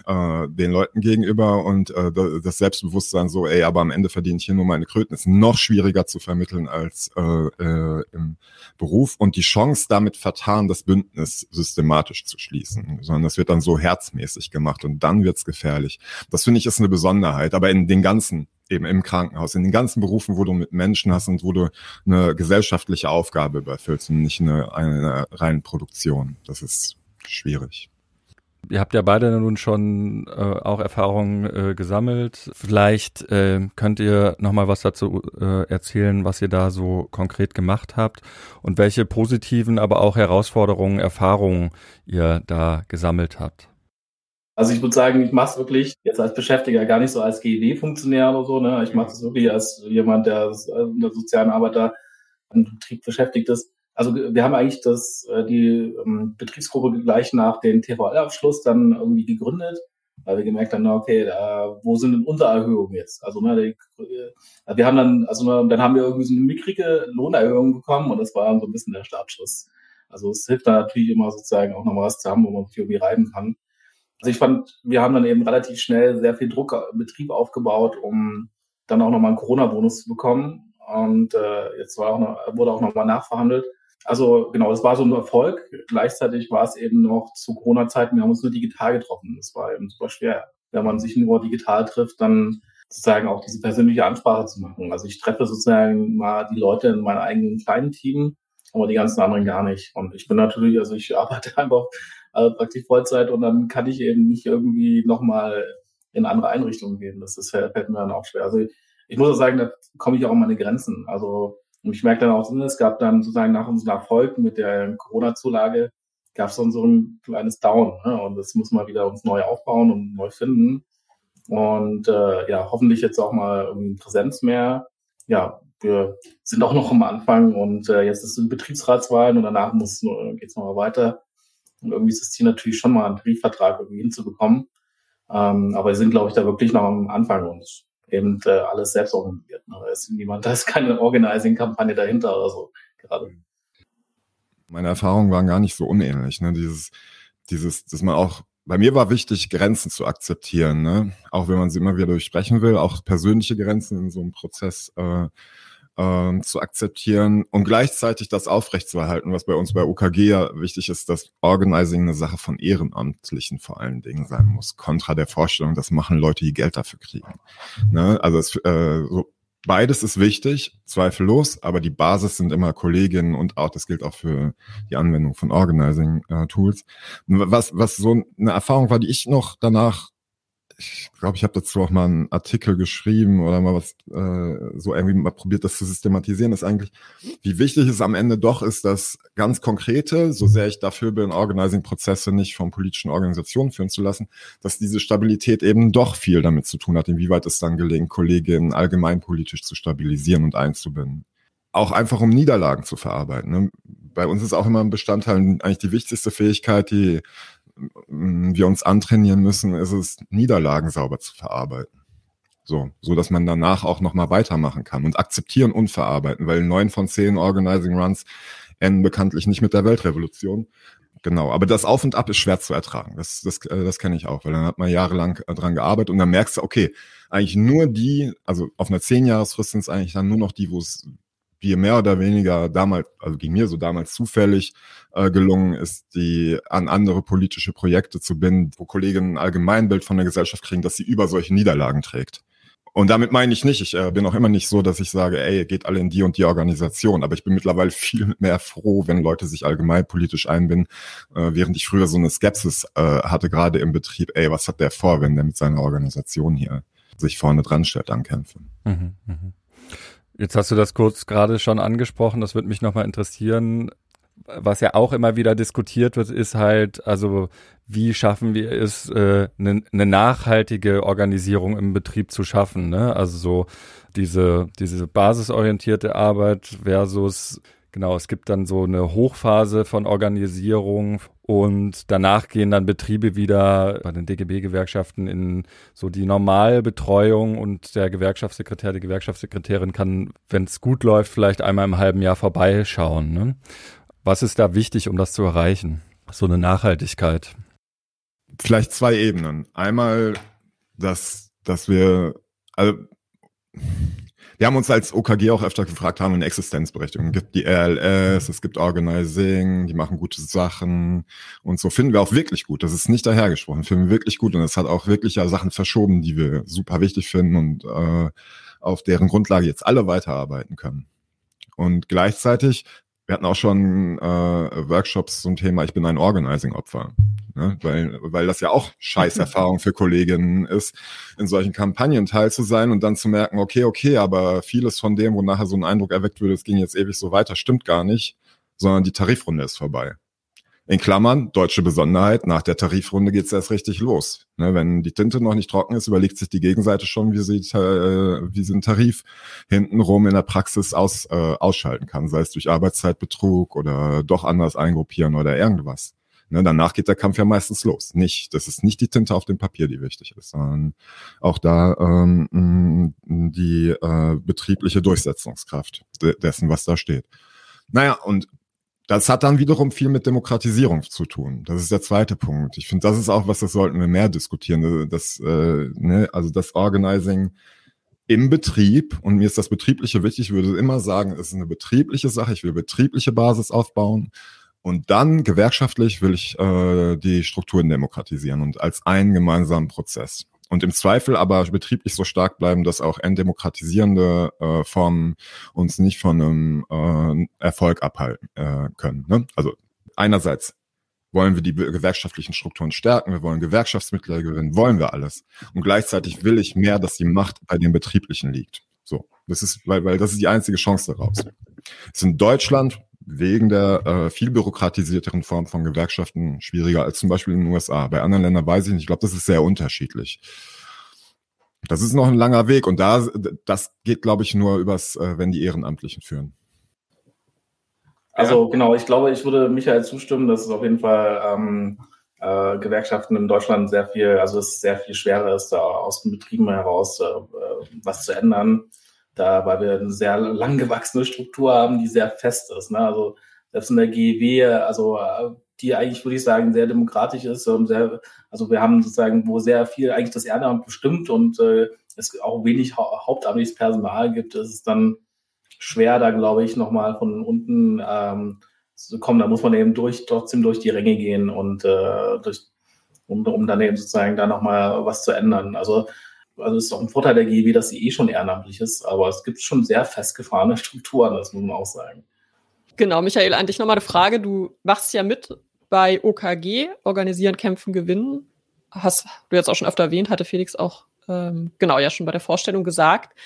äh, den Leuten gegenüber und äh, das Selbstbewusstsein so, ey, aber am Ende verdiene ich hier nur meine Kröten, ist noch schwieriger zu vermitteln als äh, äh, im Beruf und die Chance damit vertan, das Bündnis systematisch zu schließen, sondern das wird dann so herzmäßig gemacht und dann wird's gefährlich. Das finde ich ist eine Besonderheit, aber in den ganzen eben im Krankenhaus, in den ganzen Berufen, wo du mit Menschen hast und wo du eine gesellschaftliche Aufgabe überfüllst und nicht eine, eine reine Produktion. Das ist schwierig. Ihr habt ja beide nun schon äh, auch Erfahrungen äh, gesammelt. Vielleicht äh, könnt ihr noch mal was dazu äh, erzählen, was ihr da so konkret gemacht habt und welche positiven, aber auch Herausforderungen, Erfahrungen ihr da gesammelt habt. Also ich würde sagen, ich mache es wirklich jetzt als Beschäftiger, gar nicht so als GEW-Funktionär oder so. Ne? Ich mache es wirklich als jemand, der in der sozialen Arbeit da im Betrieb beschäftigt ist also wir haben eigentlich das, äh, die ähm, Betriebsgruppe gleich nach dem TVL-Abschluss dann irgendwie gegründet, weil wir gemerkt haben, okay, da, wo sind denn unsere Erhöhungen jetzt? Also ne, die, äh, wir haben dann, also dann haben wir irgendwie so eine mickrige Lohnerhöhung bekommen und das war so ein bisschen der Startschuss. Also es hilft da natürlich immer sozusagen auch noch was zu haben, wo man sich irgendwie reiben kann. Also ich fand, wir haben dann eben relativ schnell sehr viel Druck im Betrieb aufgebaut, um dann auch nochmal einen Corona-Bonus zu bekommen. Und äh, jetzt war auch noch, wurde auch nochmal nachverhandelt. Also genau, es war so ein Erfolg. Gleichzeitig war es eben noch zu Corona-Zeiten, wir haben uns nur digital getroffen. Das war eben super schwer. Wenn man sich nur digital trifft, dann sozusagen auch diese persönliche Ansprache zu machen. Also ich treffe sozusagen mal die Leute in meinem eigenen kleinen Team, aber die ganzen anderen gar nicht. Und ich bin natürlich, also ich arbeite einfach äh, praktisch Vollzeit und dann kann ich eben nicht irgendwie nochmal in andere Einrichtungen gehen. Das ist, fällt mir dann auch schwer. Also ich, muss auch sagen, da komme ich auch an meine Grenzen. Also und ich merke dann auch, es gab dann sozusagen nach unserem Erfolg mit der Corona-Zulage, gab es dann so ein kleines Down. Ne? Und das muss man wieder uns neu aufbauen und neu finden. Und äh, ja, hoffentlich jetzt auch mal irgendwie Präsenz mehr. Ja, wir sind auch noch am Anfang und äh, jetzt ist es Betriebsratswahlen und danach muss geht's noch mal weiter. Und irgendwie ist das Ziel natürlich schon mal einen Tarifvertrag irgendwie hinzubekommen. Ähm, aber wir sind, glaube ich, da wirklich noch am Anfang und eben äh, alles selbst organisiert. Ne? Da ist niemand, da ist keine Organizing-Kampagne dahinter oder so gerade. Meine Erfahrungen waren gar nicht so unähnlich. Ne? Dieses, dieses, dass man auch bei mir war wichtig, Grenzen zu akzeptieren, ne? auch wenn man sie immer wieder durchsprechen will, auch persönliche Grenzen in so einem Prozess äh, ähm, zu akzeptieren und gleichzeitig das aufrechtzuerhalten, was bei uns bei UKG ja wichtig ist, dass Organizing eine Sache von Ehrenamtlichen vor allen Dingen sein muss, kontra der Vorstellung, das machen Leute, die Geld dafür kriegen. Ne? Also es, äh, so, beides ist wichtig, zweifellos, aber die Basis sind immer Kolleginnen und auch, das gilt auch für die Anwendung von Organizing-Tools. was, was so eine Erfahrung war, die ich noch danach ich glaube, ich habe dazu auch mal einen Artikel geschrieben oder mal was äh, so irgendwie mal probiert, das zu systematisieren, ist eigentlich, wie wichtig es am Ende doch ist, dass ganz konkrete, so sehr ich dafür bin, Organizing-Prozesse nicht von politischen Organisationen führen zu lassen, dass diese Stabilität eben doch viel damit zu tun hat, inwieweit es dann gelingt, Kolleginnen allgemeinpolitisch zu stabilisieren und einzubinden. Auch einfach um Niederlagen zu verarbeiten. Ne? Bei uns ist auch immer ein Bestandteil, eigentlich die wichtigste Fähigkeit, die wir uns antrainieren müssen, ist es, Niederlagen sauber zu verarbeiten. So, so dass man danach auch nochmal weitermachen kann und akzeptieren und verarbeiten, weil neun von zehn Organizing Runs enden bekanntlich nicht mit der Weltrevolution. Genau, aber das Auf und Ab ist schwer zu ertragen. Das, das, äh, das kenne ich auch, weil dann hat man jahrelang äh, dran gearbeitet und dann merkst du, okay, eigentlich nur die, also auf einer Zehnjahresfrist sind es eigentlich dann nur noch die, wo es die mehr oder weniger damals, also ging mir so damals zufällig äh, gelungen ist, die an andere politische Projekte zu binden, wo Kolleginnen ein Allgemeinbild von der Gesellschaft kriegen, dass sie über solche Niederlagen trägt. Und damit meine ich nicht, ich äh, bin auch immer nicht so, dass ich sage, ey, geht alle in die und die Organisation. Aber ich bin mittlerweile viel mehr froh, wenn Leute sich allgemein politisch einbinden, äh, während ich früher so eine Skepsis äh, hatte, gerade im Betrieb, ey, was hat der vor, wenn der mit seiner Organisation hier sich vorne dran stellt an Kämpfen. Mhm, mh. Jetzt hast du das kurz gerade schon angesprochen, das würde mich nochmal interessieren. Was ja auch immer wieder diskutiert wird, ist halt, also wie schaffen wir es, eine äh, ne, ne nachhaltige Organisierung im Betrieb zu schaffen. Ne? Also so diese, diese basisorientierte Arbeit versus Genau, es gibt dann so eine Hochphase von Organisierung und danach gehen dann Betriebe wieder bei den DGB-Gewerkschaften in so die Normalbetreuung und der Gewerkschaftssekretär, die Gewerkschaftssekretärin kann, wenn es gut läuft, vielleicht einmal im halben Jahr vorbeischauen. Ne? Was ist da wichtig, um das zu erreichen? So eine Nachhaltigkeit. Vielleicht zwei Ebenen. Einmal, dass, dass wir, also wir haben uns als OKG auch öfter gefragt, haben eine Existenzberechtigung? Es gibt die RLS, es gibt Organizing, die machen gute Sachen und so finden wir auch wirklich gut. Das ist nicht dahergesprochen, finden wir wirklich gut und es hat auch wirklich ja Sachen verschoben, die wir super wichtig finden und äh, auf deren Grundlage jetzt alle weiterarbeiten können. Und gleichzeitig Wir hatten auch schon äh, Workshops zum Thema Ich bin ein Organizing-Opfer. Ne? Weil, weil das ja auch Scheißerfahrung für Kolleginnen ist, in solchen Kampagnen teil zu sein und dann zu merken, okay, okay, aber vieles von dem, wo nachher so ein Eindruck erweckt würde, es ging jetzt ewig so weiter, stimmt gar nicht, sondern die Tarifrunde ist vorbei. In Klammern, deutsche Besonderheit, nach der Tarifrunde geht's erst richtig los. Ne, wenn die Tinte noch nicht trocken ist, überlegt sich die Gegenseite schon, wie sie, äh, wie sie einen Tarif hintenrum in der Praxis aus, äh, ausschalten kann, sei es durch Arbeitszeitbetrug oder doch anders eingruppieren oder irgendwas. Ne, danach geht der Kampf ja meistens los. Nicht, das ist nicht die Tinte auf dem Papier, die wichtig ist, sondern auch da ähm, die äh, betriebliche Durchsetzungskraft dessen, was da steht. Naja, und das hat dann wiederum viel mit Demokratisierung zu tun. Das ist der zweite Punkt. Ich finde, das ist auch was, das sollten wir mehr diskutieren. Das, äh, ne, also das Organizing im Betrieb, und mir ist das Betriebliche wichtig, ich würde immer sagen, es ist eine betriebliche Sache, ich will betriebliche Basis aufbauen. Und dann gewerkschaftlich will ich äh, die Strukturen demokratisieren und als einen gemeinsamen Prozess und im Zweifel aber betrieblich so stark bleiben, dass auch entdemokratisierende äh, Formen uns nicht von einem äh, Erfolg abhalten äh, können. Ne? Also einerseits wollen wir die gewerkschaftlichen Strukturen stärken, wir wollen Gewerkschaftsmitglieder gewinnen, wollen wir alles. Und gleichzeitig will ich mehr, dass die Macht bei den Betrieblichen liegt. So, das ist, weil, weil das ist die einzige Chance daraus. Es ist in Deutschland wegen der äh, viel bürokratisierteren Form von Gewerkschaften schwieriger als zum Beispiel in den USA. Bei anderen Ländern weiß ich nicht. Ich glaube, das ist sehr unterschiedlich. Das ist noch ein langer Weg und da das geht, glaube ich, nur übers, äh, wenn die Ehrenamtlichen führen. Also genau, ich glaube, ich würde Michael zustimmen, dass es auf jeden Fall ähm, äh, Gewerkschaften in Deutschland sehr viel, also es sehr viel schwerer ist, da aus den Betrieben heraus äh, was zu ändern da, weil wir eine sehr lang gewachsene Struktur haben, die sehr fest ist. Ne? Also selbst in der GEW, also die eigentlich, würde ich sagen, sehr demokratisch ist. Und sehr, also wir haben sozusagen, wo sehr viel eigentlich das Ehrenamt bestimmt und äh, es auch wenig hau hauptamtliches Personal gibt, ist es dann schwer, da glaube ich, nochmal von unten ähm, zu kommen. Da muss man eben durch, trotzdem durch die Ränge gehen und äh, durch, um, um dann eben sozusagen da nochmal was zu ändern. Also also es ist auch ein Vorteil der GEW, dass sie eh schon ehrenamtlich ist, aber es gibt schon sehr festgefahrene Strukturen, das muss man auch sagen. Genau, Michael, an dich nochmal eine Frage. Du machst ja mit bei OKG, Organisieren, Kämpfen, Gewinnen. Hast du jetzt auch schon öfter erwähnt, hatte Felix auch ähm, genau ja schon bei der Vorstellung gesagt.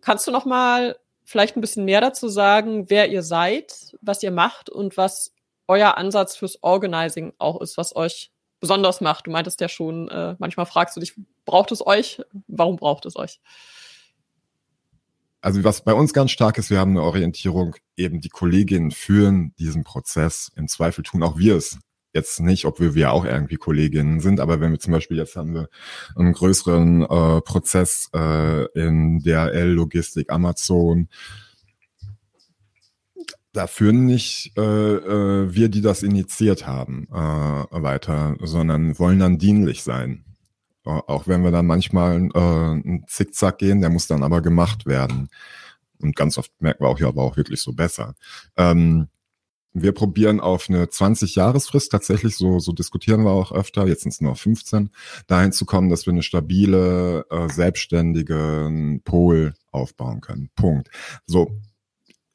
Kannst du nochmal vielleicht ein bisschen mehr dazu sagen, wer ihr seid, was ihr macht und was euer Ansatz fürs Organizing auch ist, was euch besonders macht. Du meintest ja schon, äh, manchmal fragst du dich, braucht es euch? Warum braucht es euch? Also was bei uns ganz stark ist, wir haben eine Orientierung, eben die Kolleginnen führen diesen Prozess. Im Zweifel tun auch wir es. Jetzt nicht, obwohl wir auch irgendwie Kolleginnen sind, aber wenn wir zum Beispiel jetzt haben wir einen größeren äh, Prozess äh, in DRL, Logistik, Amazon, da führen nicht äh, äh, wir, die das initiiert haben, äh, weiter, sondern wollen dann dienlich sein. Auch wenn wir dann manchmal äh, einen Zickzack gehen, der muss dann aber gemacht werden. Und ganz oft merken wir auch, ja, aber auch wirklich so besser. Ähm, wir probieren auf eine 20-Jahresfrist tatsächlich, so, so diskutieren wir auch öfter, jetzt sind es nur 15, dahin zu kommen, dass wir eine stabile, äh, selbstständige Pol aufbauen können. Punkt. So,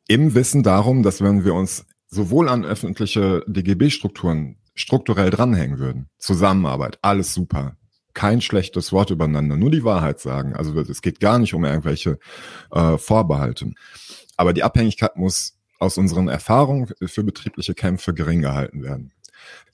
im Wissen darum, dass wenn wir uns sowohl an öffentliche DGB-Strukturen strukturell dranhängen würden, Zusammenarbeit, alles super, kein schlechtes Wort übereinander, nur die Wahrheit sagen. Also es geht gar nicht um irgendwelche äh, Vorbehalte. Aber die Abhängigkeit muss aus unseren Erfahrungen für betriebliche Kämpfe gering gehalten werden.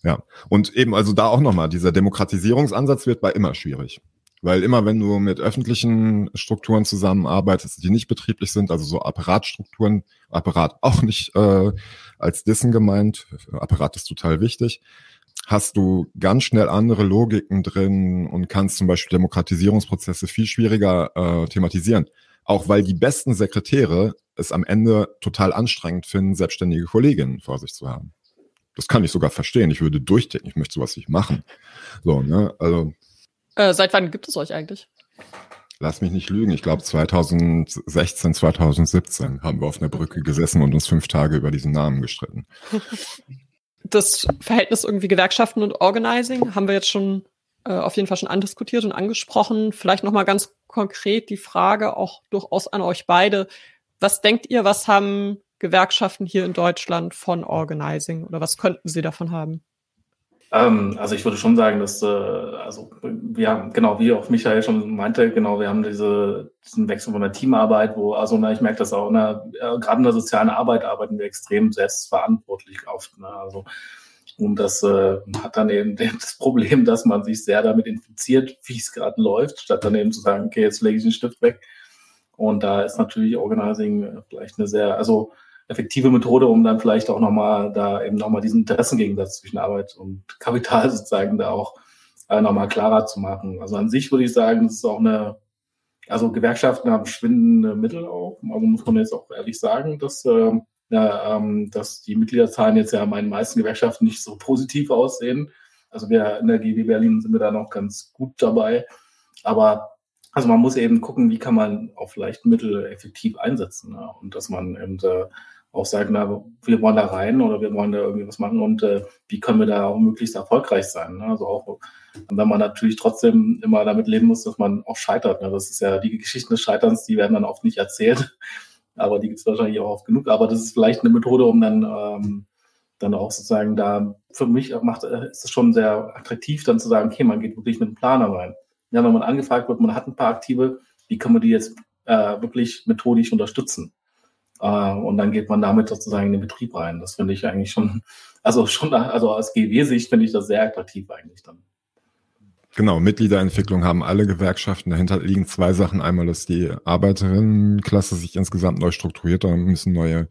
Ja, und eben also da auch nochmal, dieser Demokratisierungsansatz wird bei immer schwierig. Weil immer wenn du mit öffentlichen Strukturen zusammenarbeitest, die nicht betrieblich sind, also so Apparatstrukturen, Apparat auch nicht äh, als Dissen gemeint, Apparat ist total wichtig, hast du ganz schnell andere Logiken drin und kannst zum Beispiel Demokratisierungsprozesse viel schwieriger äh, thematisieren. Auch weil die besten Sekretäre es am Ende total anstrengend finden, selbstständige Kolleginnen vor sich zu haben. Das kann ich sogar verstehen. Ich würde durchdenken, ich möchte sowas nicht machen. So, ne? Also äh, seit wann gibt es euch eigentlich? Lass mich nicht lügen. Ich glaube 2016, 2017 haben wir auf einer Brücke gesessen und uns fünf Tage über diesen Namen gestritten. Das Verhältnis irgendwie Gewerkschaften und Organizing haben wir jetzt schon äh, auf jeden Fall schon andiskutiert und angesprochen. Vielleicht noch mal ganz konkret die Frage auch durchaus an euch beide. Was denkt ihr, was haben Gewerkschaften hier in Deutschland von Organizing oder was könnten Sie davon haben? Ähm, also ich würde schon sagen, dass, äh, also wir haben, genau, wie auch Michael schon meinte, genau, wir haben diese, diesen Wechsel von der Teamarbeit, wo, also na, ich merke das auch, na, äh, gerade in der sozialen Arbeit arbeiten wir extrem selbstverantwortlich oft. Ne? Also und das äh, hat dann eben das Problem, dass man sich sehr damit infiziert, wie es gerade läuft, statt dann eben zu sagen, okay, jetzt lege ich den Stift weg. Und da ist natürlich Organizing vielleicht eine sehr, also effektive Methode, um dann vielleicht auch nochmal da eben nochmal diesen Interessengegensatz zwischen Arbeit und Kapital sozusagen da auch äh, nochmal klarer zu machen. Also an sich würde ich sagen, das ist auch eine, also Gewerkschaften haben schwindende Mittel auch. Also muss man jetzt auch ehrlich sagen, dass, äh, ja, ähm, dass die Mitgliederzahlen jetzt ja in meinen meisten Gewerkschaften nicht so positiv aussehen. Also wir in der GW Berlin sind wir da noch ganz gut dabei. Aber also man muss eben gucken, wie kann man auch vielleicht Mittel effektiv einsetzen. Ne? Und dass man eben äh, auch sagen, na, wir wollen da rein oder wir wollen da irgendwie was machen und äh, wie können wir da auch möglichst erfolgreich sein. Ne? Also auch, wenn man natürlich trotzdem immer damit leben muss, dass man auch scheitert. Ne? Das ist ja die Geschichten des Scheiterns, die werden dann oft nicht erzählt, aber die gibt es wahrscheinlich auch oft genug. Aber das ist vielleicht eine Methode, um dann ähm, dann auch sozusagen da für mich macht äh, ist es schon sehr attraktiv, dann zu sagen, okay, man geht wirklich mit einem Planer rein. Ja, wenn man angefragt wird, man hat ein paar Aktive, wie kann man die jetzt äh, wirklich methodisch unterstützen? Äh, und dann geht man damit sozusagen in den Betrieb rein. Das finde ich eigentlich schon, also schon, also aus GW-Sicht finde ich das sehr attraktiv eigentlich dann. Genau, Mitgliederentwicklung haben alle Gewerkschaften. Dahinter liegen zwei Sachen. Einmal, dass die Arbeiterinnenklasse sich insgesamt neu strukturiert, da müssen neue,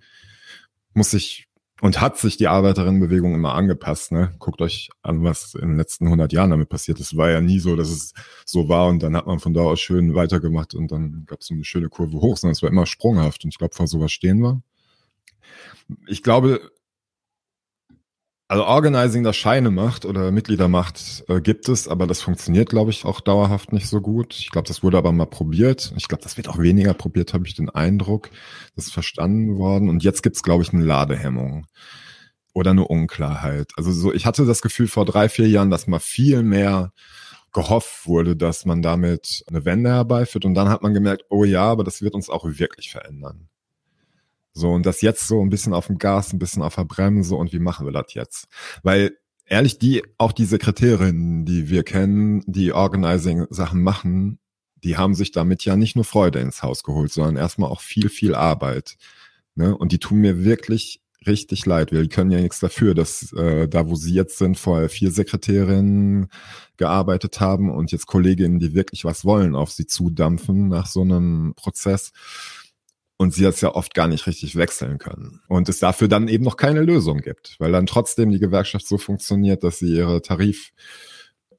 muss sich und hat sich die Arbeiterinnenbewegung immer angepasst. Ne? Guckt euch an, was in den letzten 100 Jahren damit passiert ist. War ja nie so, dass es so war und dann hat man von da aus schön weitergemacht und dann gab es eine schöne Kurve hoch, sondern es war immer sprunghaft und ich glaube, vor sowas stehen wir. Ich glaube, also Organizing, das Scheine macht oder Mitglieder macht, äh, gibt es, aber das funktioniert, glaube ich, auch dauerhaft nicht so gut. Ich glaube, das wurde aber mal probiert. Ich glaube, das wird auch weniger probiert, habe ich den Eindruck. Das ist verstanden worden. Und jetzt gibt's, glaube ich, eine Ladehemmung oder eine Unklarheit. Also so, ich hatte das Gefühl vor drei, vier Jahren, dass mal viel mehr gehofft wurde, dass man damit eine Wende herbeiführt. Und dann hat man gemerkt, oh ja, aber das wird uns auch wirklich verändern. So, und das jetzt so ein bisschen auf dem Gas, ein bisschen auf der Bremse und wie machen wir das jetzt? Weil ehrlich, die, auch die Sekretärinnen, die wir kennen, die Organizing-Sachen machen, die haben sich damit ja nicht nur Freude ins Haus geholt, sondern erstmal auch viel, viel Arbeit. Ne? Und die tun mir wirklich richtig leid. Wir können ja nichts dafür, dass äh, da, wo sie jetzt sind, vorher vier Sekretärinnen gearbeitet haben und jetzt Kolleginnen, die wirklich was wollen, auf sie zudampfen nach so einem Prozess und sie das ja oft gar nicht richtig wechseln können. Und es dafür dann eben noch keine Lösung gibt, weil dann trotzdem die Gewerkschaft so funktioniert, dass sie ihre Tarif,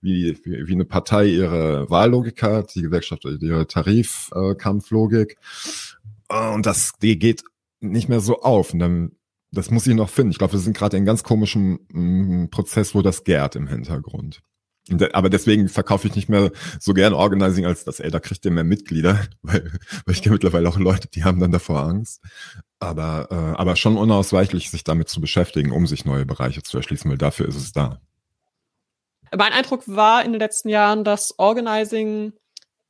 wie, wie, eine Partei ihre Wahllogik hat, die Gewerkschaft ihre Tarifkampflogik. Äh, und das, die geht nicht mehr so auf. Und dann, das muss ich noch finden. Ich glaube, wir sind gerade in einem ganz komischen mm, Prozess, wo das gärt im Hintergrund. Aber deswegen verkaufe ich nicht mehr so gern Organizing als das, ey, da kriegt ihr mehr Mitglieder, weil, weil ich kenne mittlerweile auch Leute, die haben dann davor Angst. Aber, äh, aber schon unausweichlich, sich damit zu beschäftigen, um sich neue Bereiche zu erschließen, weil dafür ist es da. Mein Eindruck war in den letzten Jahren, dass Organizing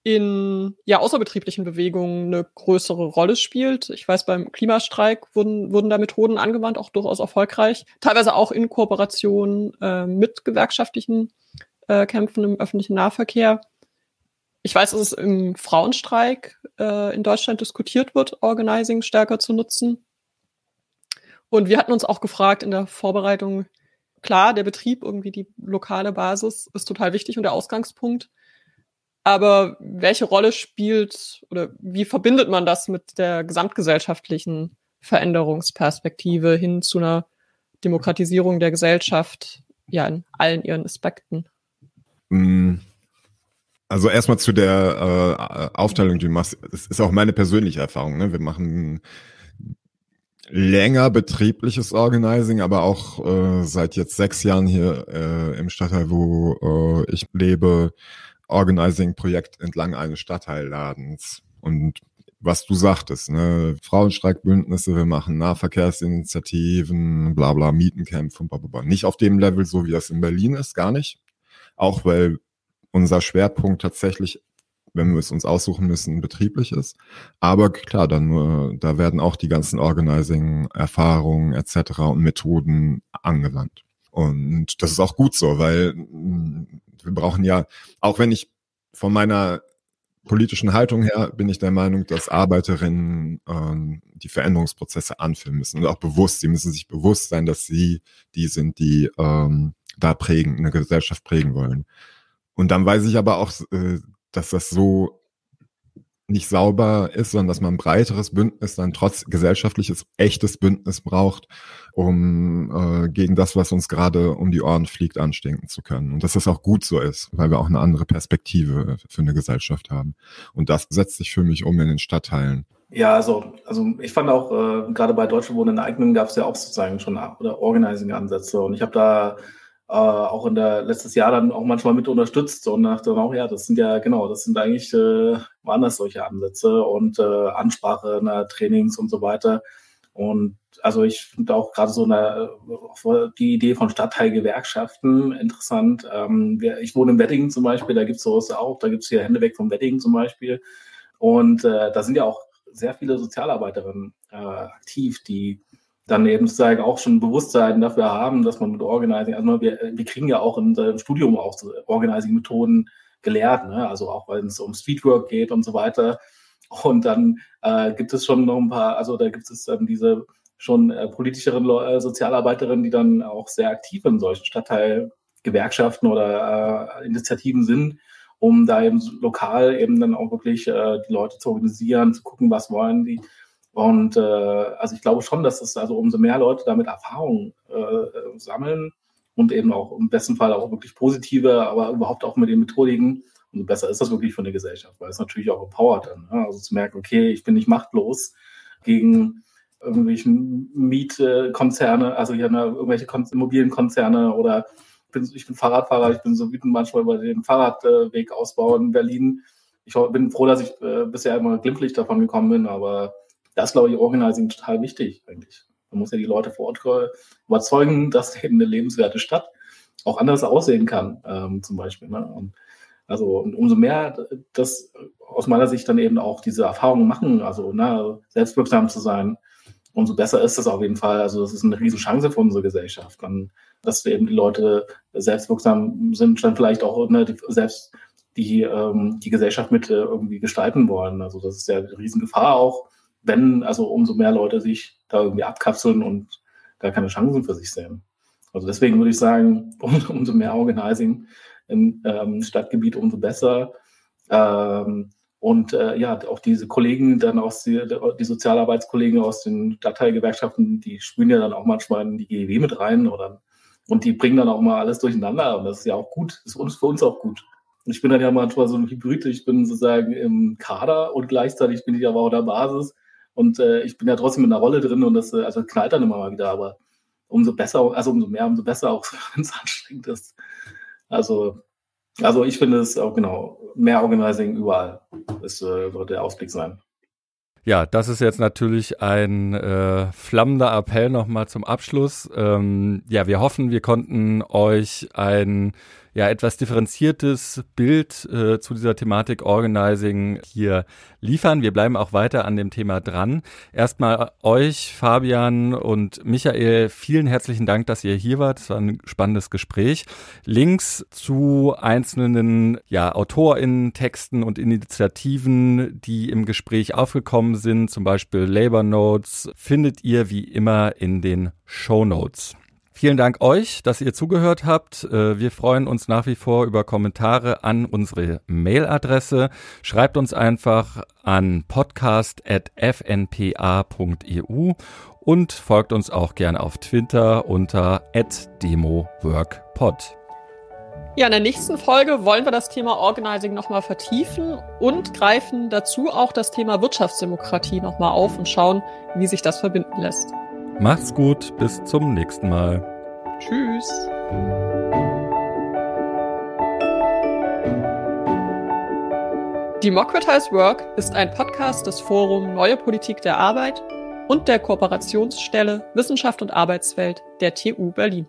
in ja, außerbetrieblichen Bewegungen eine größere Rolle spielt. Ich weiß, beim Klimastreik wurden, wurden da Methoden angewandt, auch durchaus erfolgreich. Teilweise auch in Kooperation äh, mit gewerkschaftlichen äh, kämpfen im öffentlichen Nahverkehr. Ich weiß, dass es im Frauenstreik äh, in Deutschland diskutiert wird, Organizing stärker zu nutzen. Und wir hatten uns auch gefragt in der Vorbereitung, klar, der Betrieb, irgendwie die lokale Basis ist total wichtig und der Ausgangspunkt. Aber welche Rolle spielt oder wie verbindet man das mit der gesamtgesellschaftlichen Veränderungsperspektive hin zu einer Demokratisierung der Gesellschaft, ja, in allen ihren Aspekten? Mm. Also erstmal zu der äh, Aufteilung, die du machst. Das ist auch meine persönliche Erfahrung. Ne? Wir machen länger betriebliches Organizing, aber auch äh, seit jetzt sechs Jahren hier äh, im Stadtteil, wo äh, ich lebe, Organizing-Projekt entlang eines Stadtteilladens. Und was du sagtest, ne, Frauenstreikbündnisse, wir machen Nahverkehrsinitiativen, bla bla, Mietenkämpfe und bla bla bla. Nicht auf dem Level, so wie das in Berlin ist, gar nicht. Auch weil unser Schwerpunkt tatsächlich wenn wir es uns aussuchen müssen, betriebliches. Aber klar, dann nur, da werden auch die ganzen Organizing-Erfahrungen etc. und Methoden angewandt. Und das ist auch gut so, weil mm, wir brauchen ja, auch wenn ich von meiner politischen Haltung her bin ich der Meinung, dass Arbeiterinnen ähm, die Veränderungsprozesse anführen müssen und auch bewusst, sie müssen sich bewusst sein, dass sie die sind, die ähm, da prägen, eine Gesellschaft prägen wollen. Und dann weiß ich aber auch, äh, dass das so nicht sauber ist, sondern dass man ein breiteres Bündnis, dann trotz gesellschaftliches, echtes Bündnis braucht, um äh, gegen das, was uns gerade um die Ohren fliegt, anstinken zu können. Und dass das auch gut so ist, weil wir auch eine andere Perspektive für eine Gesellschaft haben. Und das setzt sich für mich um in den Stadtteilen. Ja, also, also ich fand auch, äh, gerade bei Deutsche Wohnen in Eignen gab es ja auch sozusagen schon oder Organizing-Ansätze. Und ich habe da äh, auch in der letztes Jahr dann auch manchmal mit unterstützt und dachte dann auch, ja, das sind ja genau, das sind eigentlich äh, waren das solche Ansätze und äh, Ansprache, ne, Trainings und so weiter. Und also ich finde auch gerade so eine die Idee von Stadtteilgewerkschaften interessant. Ähm, ich wohne in Weddingen zum Beispiel, da gibt es sowas auch, da gibt es hier Hände weg vom Weddingen zum Beispiel. Und äh, da sind ja auch sehr viele Sozialarbeiterinnen äh, aktiv, die dann eben sozusagen auch schon Bewusstsein dafür haben, dass man mit Organizing, also wir, wir kriegen ja auch in unserem Studium auch so Organizing-Methoden gelehrt, ne? also auch wenn es um Streetwork geht und so weiter. Und dann äh, gibt es schon noch ein paar, also da gibt es dann diese schon äh, politischeren äh, Sozialarbeiterinnen, die dann auch sehr aktiv in solchen Stadtteilgewerkschaften oder äh, Initiativen sind, um da eben lokal eben dann auch wirklich äh, die Leute zu organisieren, zu gucken, was wollen die, und äh, also ich glaube schon, dass es also umso mehr Leute damit Erfahrung äh, sammeln und eben auch im besten Fall auch wirklich positive, aber überhaupt auch mit den Methodiken, umso besser ist das wirklich für eine Gesellschaft, weil es natürlich auch empowert dann. Ne? Also zu merken, okay, ich bin nicht machtlos gegen irgendwelchen Mietkonzerne, also hier ne, irgendwelche Immobilienkonzerne oder ich bin, ich bin Fahrradfahrer, ich bin so wütend manchmal über den Fahrradwegausbau in Berlin. Ich bin froh, dass ich äh, bisher immer glimpflich davon gekommen bin, aber das glaube ich, Organizing total wichtig eigentlich. Man muss ja die Leute vor Ort überzeugen, dass eben eine lebenswerte Stadt auch anders aussehen kann, ähm, zum Beispiel. Ne? Und also und umso mehr das aus meiner Sicht dann eben auch diese Erfahrungen machen, also ne, selbstwirksam zu sein, umso besser ist das auf jeden Fall. Also das ist eine Riesenchance für unsere Gesellschaft, dann, dass eben die Leute selbstwirksam sind, dann vielleicht auch ne, die, selbst die ähm, die Gesellschaft mit äh, irgendwie gestalten wollen. Also das ist ja eine Riesengefahr auch, wenn, also umso mehr Leute sich da irgendwie abkapseln und gar keine Chancen für sich sehen. Also deswegen würde ich sagen, um, umso mehr Organizing im ähm, Stadtgebiet, umso besser. Ähm, und äh, ja, auch diese Kollegen, dann aus die, die Sozialarbeitskollegen aus den Stadtteilgewerkschaften, die spülen ja dann auch manchmal in die GEW mit rein oder und die bringen dann auch mal alles durcheinander. Und das ist ja auch gut, ist uns, für uns auch gut. Und ich bin dann ja manchmal so ein Hybrid, ich bin sozusagen im Kader und gleichzeitig bin ich aber auch der Basis. Und äh, ich bin ja trotzdem in der Rolle drin und das äh, also knallt dann immer mal wieder, aber umso besser, also umso mehr, umso besser, auch wenn es anstrengend ist. Also, also ich finde es auch genau, mehr Organizing überall. Das äh, wird der Ausblick sein. Ja, das ist jetzt natürlich ein äh, flammender Appell nochmal zum Abschluss. Ähm, ja, wir hoffen, wir konnten euch ein ja etwas differenziertes Bild äh, zu dieser Thematik Organizing hier liefern. Wir bleiben auch weiter an dem Thema dran. Erstmal euch, Fabian und Michael, vielen herzlichen Dank, dass ihr hier wart. Es war ein spannendes Gespräch. Links zu einzelnen ja, AutorInnen, Texten und Initiativen, die im Gespräch aufgekommen sind, zum Beispiel Labor Notes, findet ihr wie immer in den Show Notes. Vielen Dank euch, dass ihr zugehört habt. Äh, wir freuen uns nach wie vor über Kommentare an unsere Mailadresse. Schreibt uns einfach an podcast.fnpa.eu und folgt uns auch gerne auf Twitter unter @demoworkpod. Ja, in der nächsten Folge wollen wir das Thema Organizing nochmal vertiefen und greifen dazu auch das Thema Wirtschaftsdemokratie nochmal auf und schauen, wie sich das verbinden lässt. Macht's gut, bis zum nächsten Mal. Tschüss. Democratize Work ist ein Podcast des Forum Neue Politik der Arbeit und der Kooperationsstelle Wissenschaft und Arbeitswelt der TU Berlin.